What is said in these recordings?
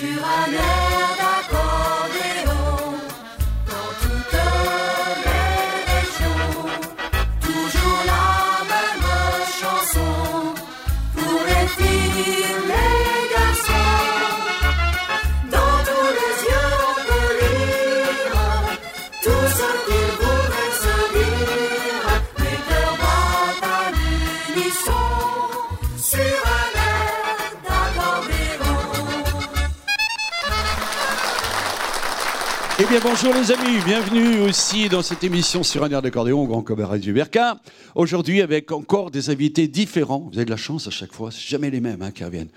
sur un bien bonjour les amis, bienvenue aussi dans cette émission sur un air d'accordéon au Grand Cabaret du Berca. Aujourd'hui avec encore des invités différents. Vous avez de la chance à chaque fois, c'est jamais les mêmes hein, qui reviennent.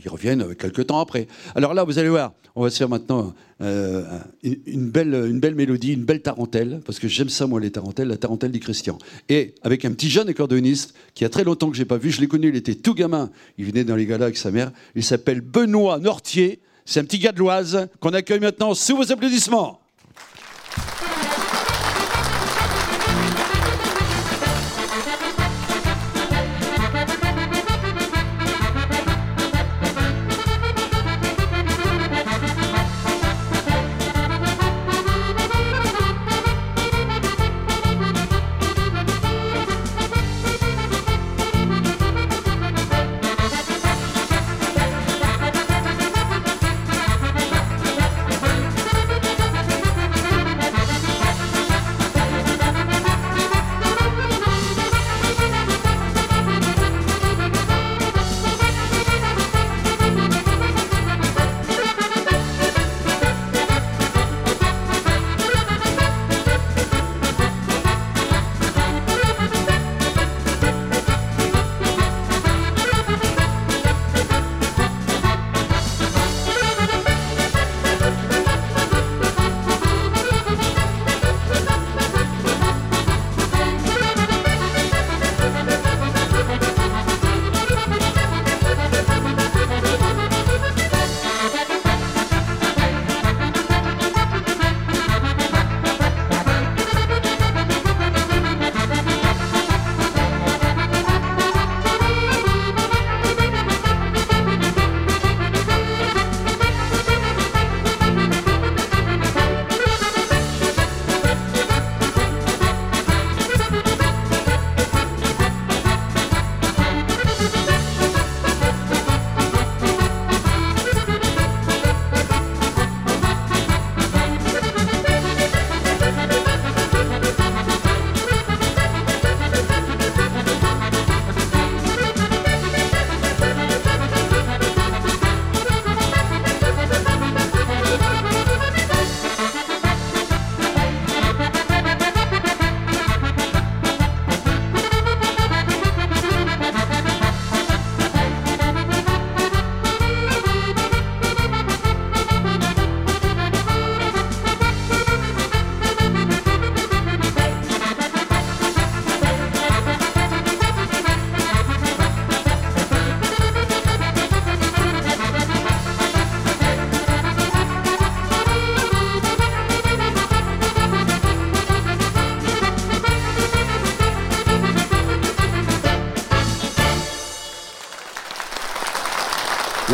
Ils reviennent euh, quelques temps après. Alors là, vous allez voir, on va se faire maintenant euh, une, belle, une belle mélodie, une belle tarentelle, parce que j'aime ça moi les tarentelles, la tarentelle du Christian. Et avec un petit jeune accordéoniste qui a très longtemps que j'ai pas vu, je l'ai connu, il était tout gamin, il venait dans les galas avec sa mère. Il s'appelle Benoît Nortier. C'est un petit gars de l'Oise qu'on accueille maintenant sous vos applaudissements.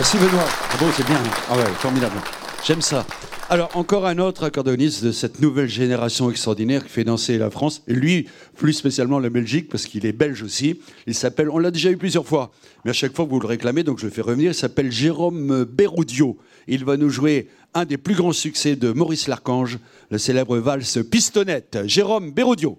Merci Benoît. Ah bon, c'est bien. Ah ouais, formidable. J'aime ça. Alors, encore un autre accordéoniste de cette nouvelle génération extraordinaire qui fait danser la France, et lui, plus spécialement la Belgique, parce qu'il est belge aussi. Il s'appelle, on l'a déjà eu plusieurs fois, mais à chaque fois vous le réclamez, donc je le fais revenir, il s'appelle Jérôme Béroudio. Il va nous jouer un des plus grands succès de Maurice Larchange, le célèbre valse Pistonnette. Jérôme Béroudio.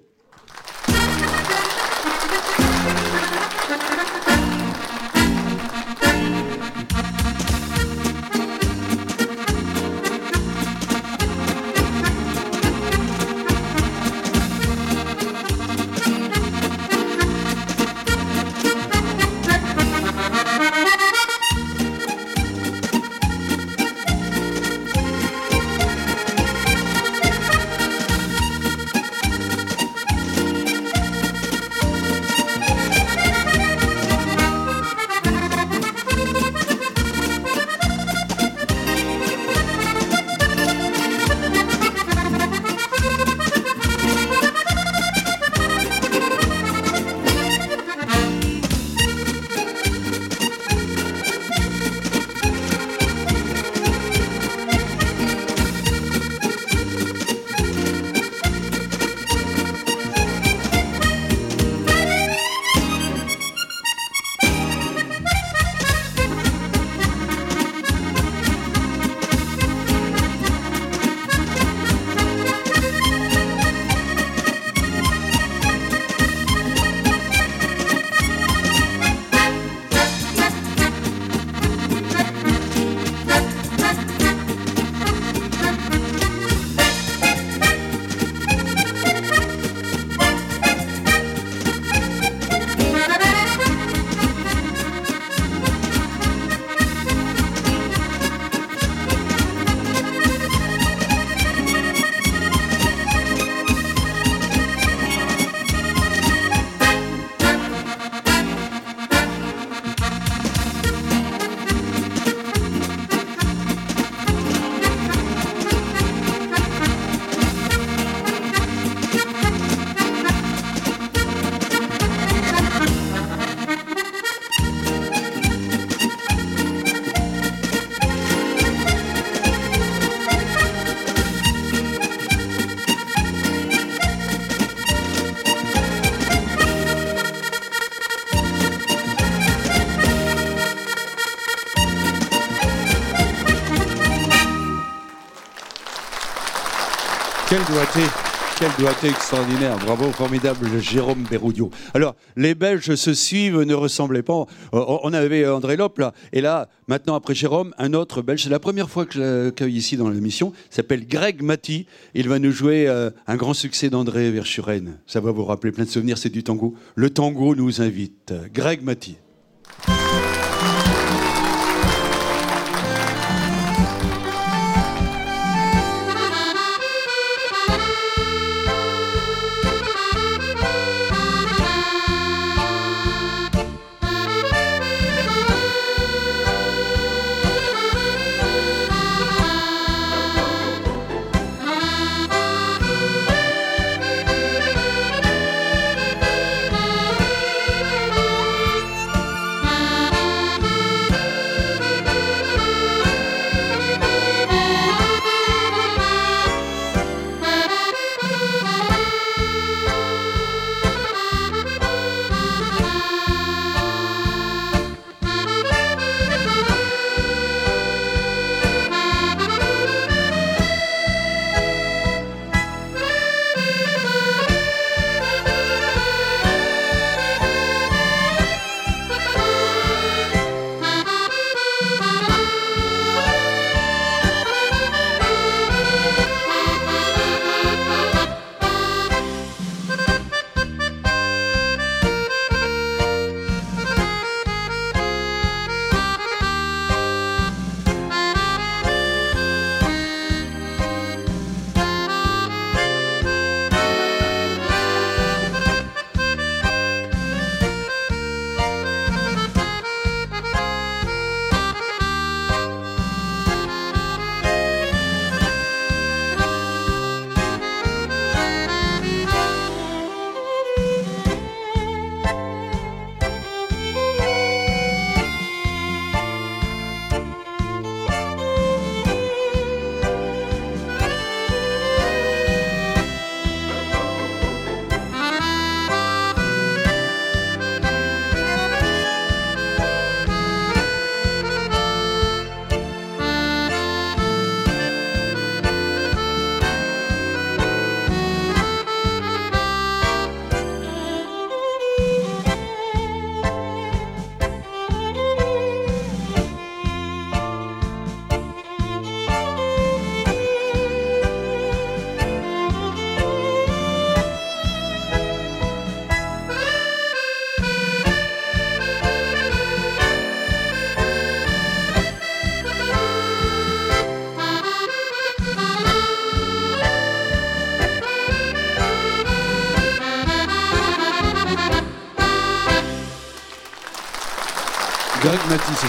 Doigté extraordinaire. Bravo, formidable Jérôme Berroudio. Alors, les Belges se suivent, ne ressemblaient pas. Euh, On avait André Lope, là. Et là, maintenant, après Jérôme, un autre Belge. C'est la première fois que je l'accueille ici dans l'émission. S'appelle Greg Mati. Il va nous jouer euh, un grand succès d'André Verschuren. Ça va vous rappeler plein de souvenirs. C'est du tango. Le tango nous invite. Greg Mati.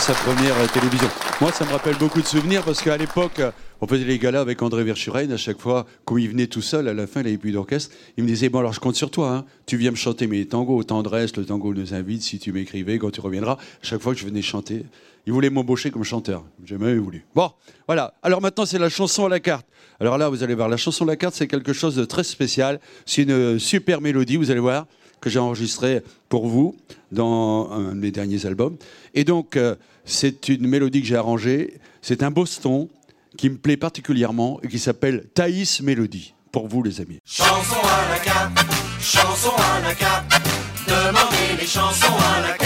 Sa première télévision. Moi, ça me rappelle beaucoup de souvenirs parce qu'à l'époque, on faisait les galas avec André Verschuren. À chaque fois, quand il venait tout seul, à la fin, il n'avait plus d'orchestre. Il me disait Bon, alors je compte sur toi. hein. Tu viens me chanter mes tangos, tendresse, le tango nous invite. Si tu m'écrivais, quand tu reviendras. À chaque fois que je venais chanter, il voulait m'embaucher comme chanteur. J'ai jamais voulu. Bon, voilà. Alors maintenant, c'est la chanson à la carte. Alors là, vous allez voir, la chanson à la carte, c'est quelque chose de très spécial. C'est une euh, super mélodie, vous allez voir que j'ai enregistré pour vous dans un de mes derniers albums. Et donc, euh, c'est une mélodie que j'ai arrangée. C'est un Boston qui me plaît particulièrement et qui s'appelle Thaïs Mélodie. Pour vous, les amis. Chanson à la carte, chanson à la carte, demandez les chansons à la.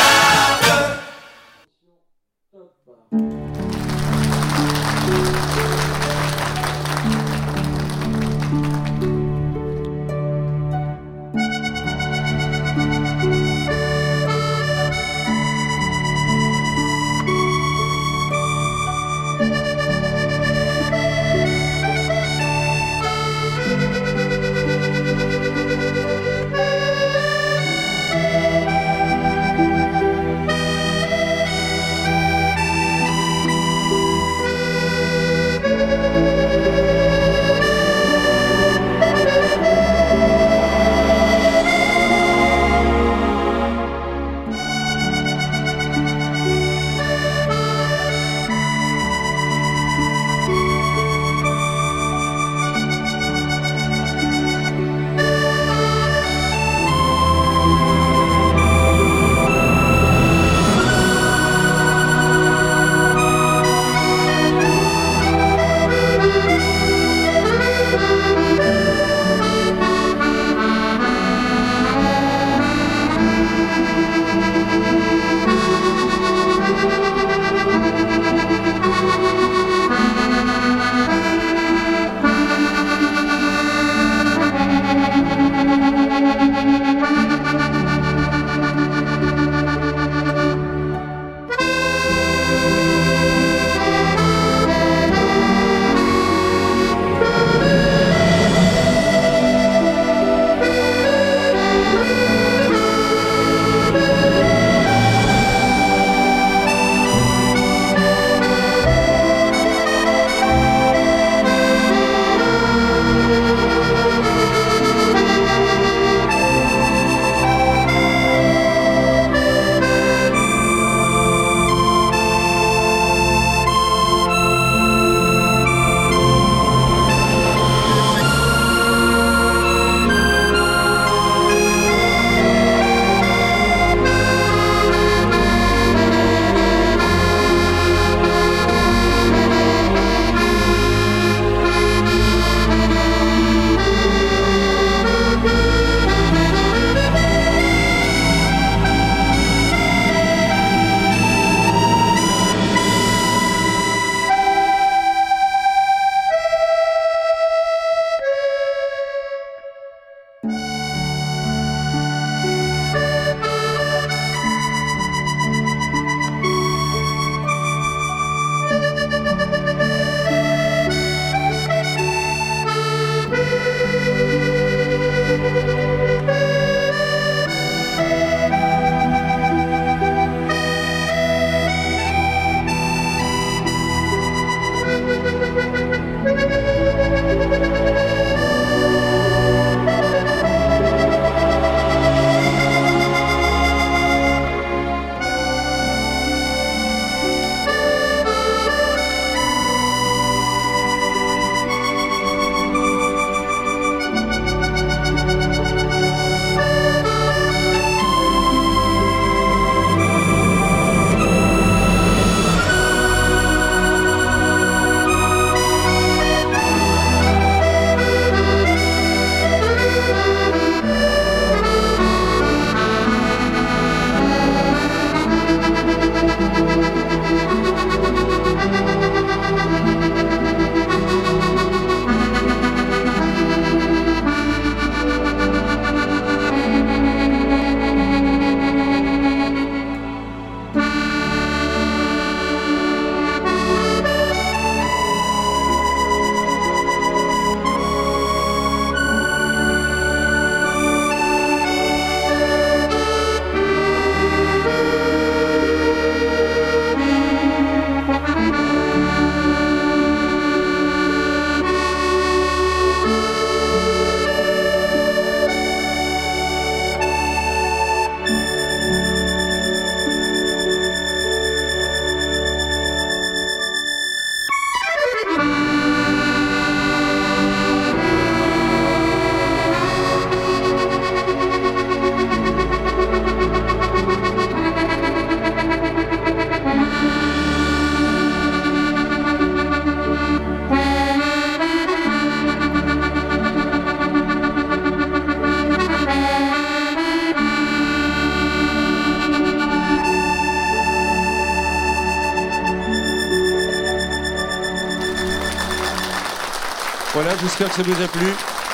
J'espère que ça vous a plu.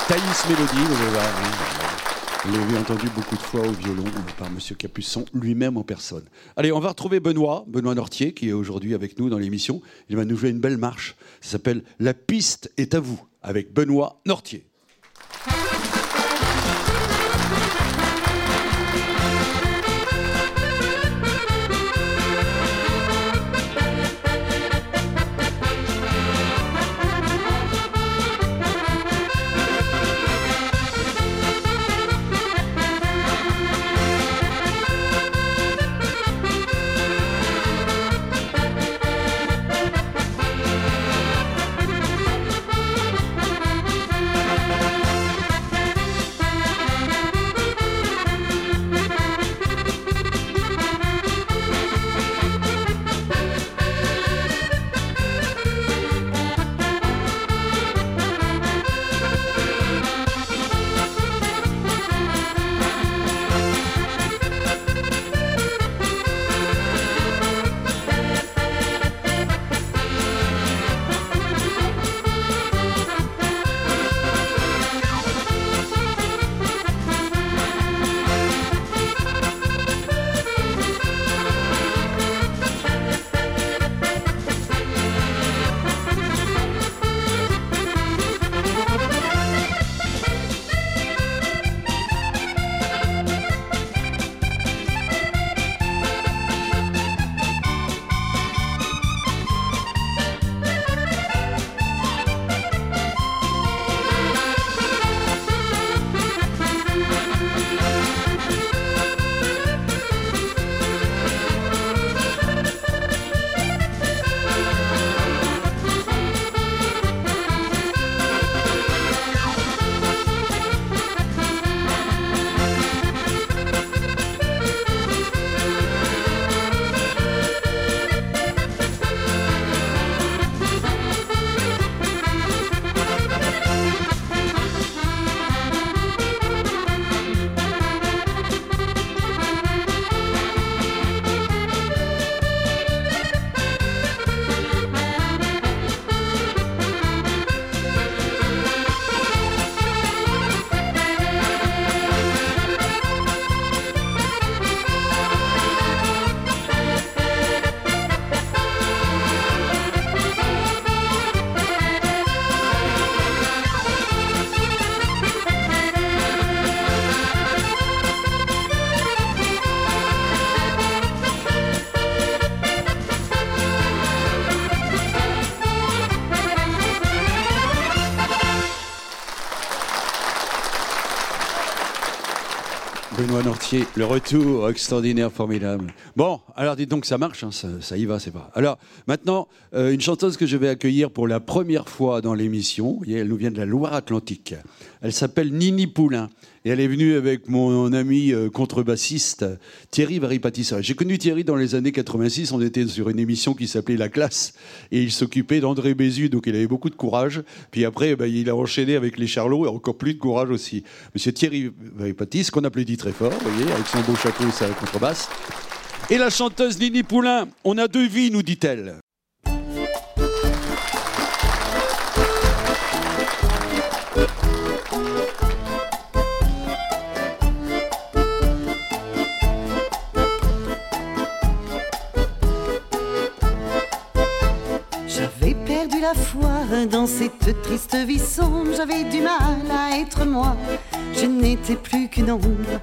Thaïs Mélodie, vous l'avez entendu beaucoup de fois au violon par Monsieur Capuçon lui-même en personne. Allez, on va retrouver Benoît, Benoît Nortier, qui est aujourd'hui avec nous dans l'émission. Il va nous jouer une belle marche. Ça s'appelle La piste est à vous, avec Benoît Nortier. Benoît Nortier, le retour extraordinaire, formidable. Bon, alors dites donc, ça marche, hein, ça, y va, c'est pas. Alors maintenant, euh, une chanteuse que je vais accueillir pour la première fois dans l'émission, elle nous vient de la Loire-Atlantique. Elle s'appelle Nini Poulain et elle est venue avec mon ami euh, contrebassiste Thierry Varipatissa. J'ai connu Thierry dans les années 86, on était sur une émission qui s'appelait La Classe et il s'occupait d'André Bézu, donc il avait beaucoup de courage. Puis après, ben, il a enchaîné avec les Charlots et encore plus de courage aussi. Monsieur Thierry Varipatisse, qu'on applaudit très fort, vous voyez, avec son beau chapeau et sa contrebasse. Et la chanteuse Nini Poulain, on a deux vies, nous dit-elle. J'avais perdu la foi dans cette triste vie sombre, j'avais du mal à être moi. Je n'étais plus qu'une ombre,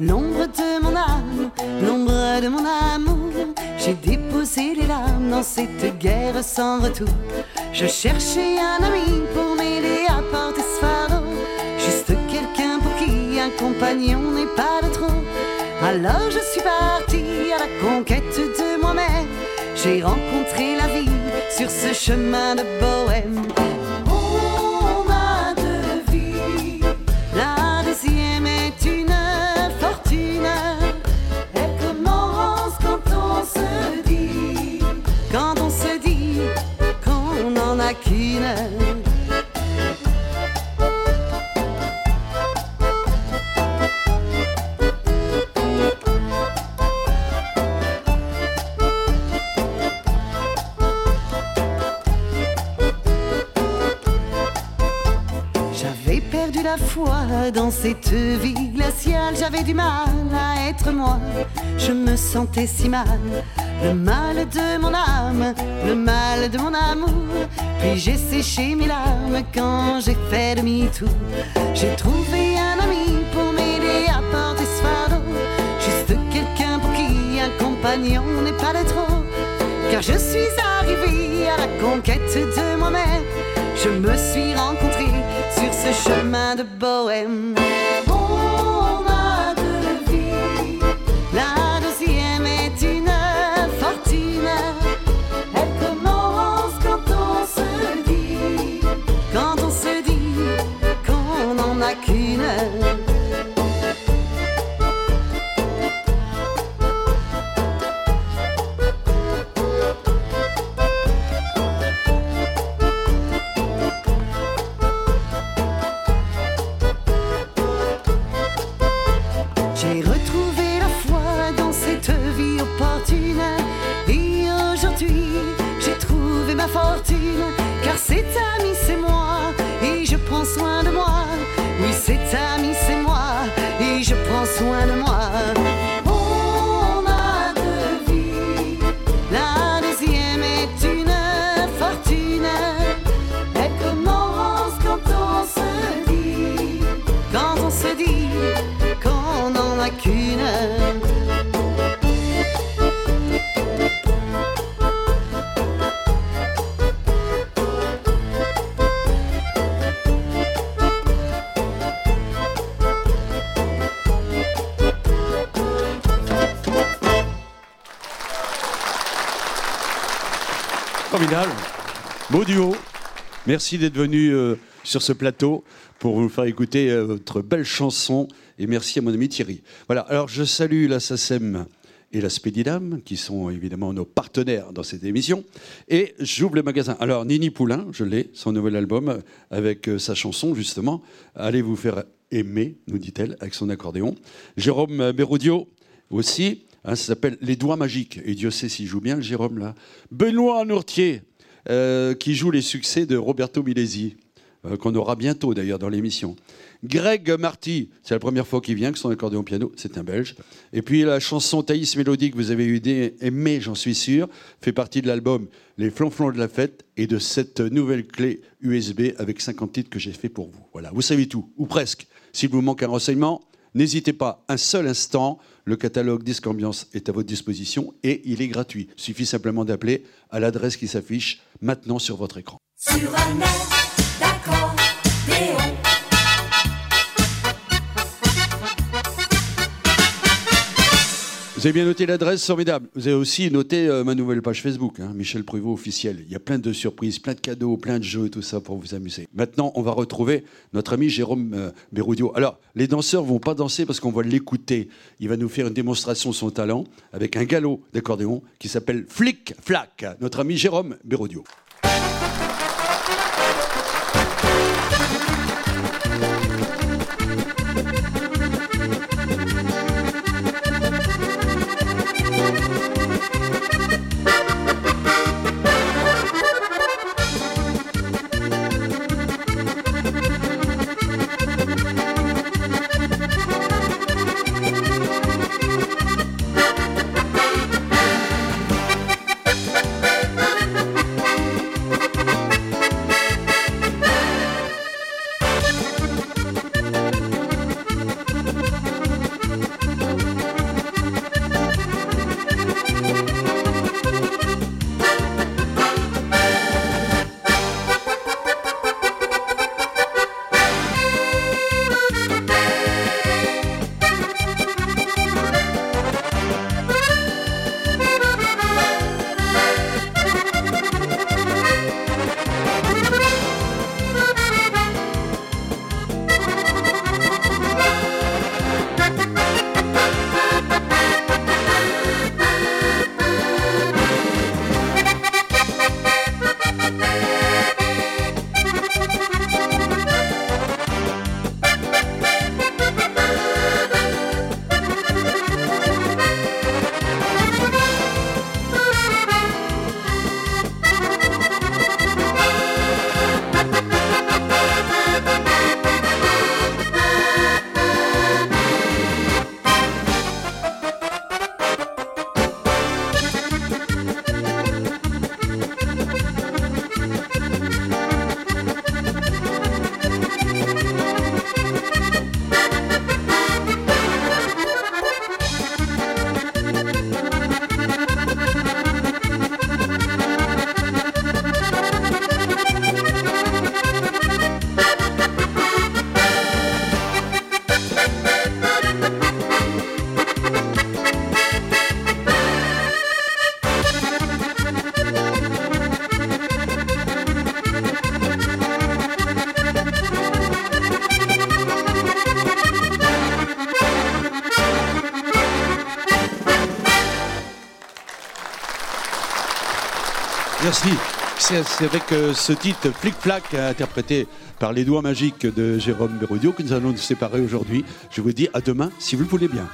l'ombre de mon âme, l'ombre de mon amour. J'ai déposé les larmes dans cette guerre sans retour. Je cherchais un ami pour m'aider à porter ce fardeau. Juste quelqu'un pour qui un compagnon n'est pas de trop. Alors je suis partie à la conquête de moi-même. J'ai rencontré la vie sur ce chemin de bohème. Dans cette vie glaciale. J'avais du mal à être moi. Je me sentais si mal. Le mal de mon âme, le mal de mon amour. Puis j'ai séché mes larmes quand j'ai fait demi-tour. J'ai trouvé un ami pour m'aider à porter ce fardeau. Juste quelqu'un pour qui un compagnon n'est pas de trop. Car je suis arrivé à la conquête de moi-même. Je me suis rencontré sur ce chemin de bohème. Merci d'être venu euh, sur ce plateau pour vous faire écouter euh, votre belle chanson. Et merci à mon ami Thierry. Voilà, alors je salue la SACEM et la Spédidam, qui sont évidemment nos partenaires dans cette émission. Et j'ouvre le magasin. Alors, Nini Poulain, je l'ai, son nouvel album, avec euh, sa chanson, justement. Allez vous faire aimer, nous dit-elle, avec son accordéon. Jérôme Béroudio, aussi. hein, ça s'appelle Les Doigts Magiques. Et Dieu sait s'il joue bien, le Jérôme, là. Benoît Nourtier, euh, qui joue les succès de Roberto Milesi, euh, qu'on aura bientôt d'ailleurs dans l'émission. Greg Marty, c'est la première fois qu'il vient avec son accordéon piano, c'est un Belge. Et puis la chanson Thaïs Mélodie que vous avez eu des- aimé, j'en suis sûr, fait partie de l'album Les Flonflons de la Fête et de cette nouvelle clé USB avec 50 titres que j'ai fait pour vous. Voilà, vous savez tout, ou presque. S'il vous manque un renseignement, n'hésitez pas un seul instant. Le catalogue Disque Ambiance est à votre disposition et il est gratuit. Il suffit simplement d'appeler à l'adresse qui s'affiche maintenant sur votre écran. Vous avez bien noté l'adresse, formidable. Vous avez aussi noté euh, ma nouvelle page Facebook, hein, Michel Pruvot officiel. Il y a plein de surprises, plein de cadeaux, plein de jeux, tout ça pour vous amuser. Maintenant, on va retrouver notre ami Jérôme euh. Alors, les danseurs vont pas danser parce qu'on va l'écouter. Il va nous faire une démonstration de son talent avec un galop d'accordéon qui s'appelle Flic Flac. Notre ami Jérôme Béroudio. C'est avec ce titre Flic Flac interprété par les doigts magiques de Jérôme Bérodio que nous allons nous séparer aujourd'hui. Je vous dis à demain si vous le voulez bien.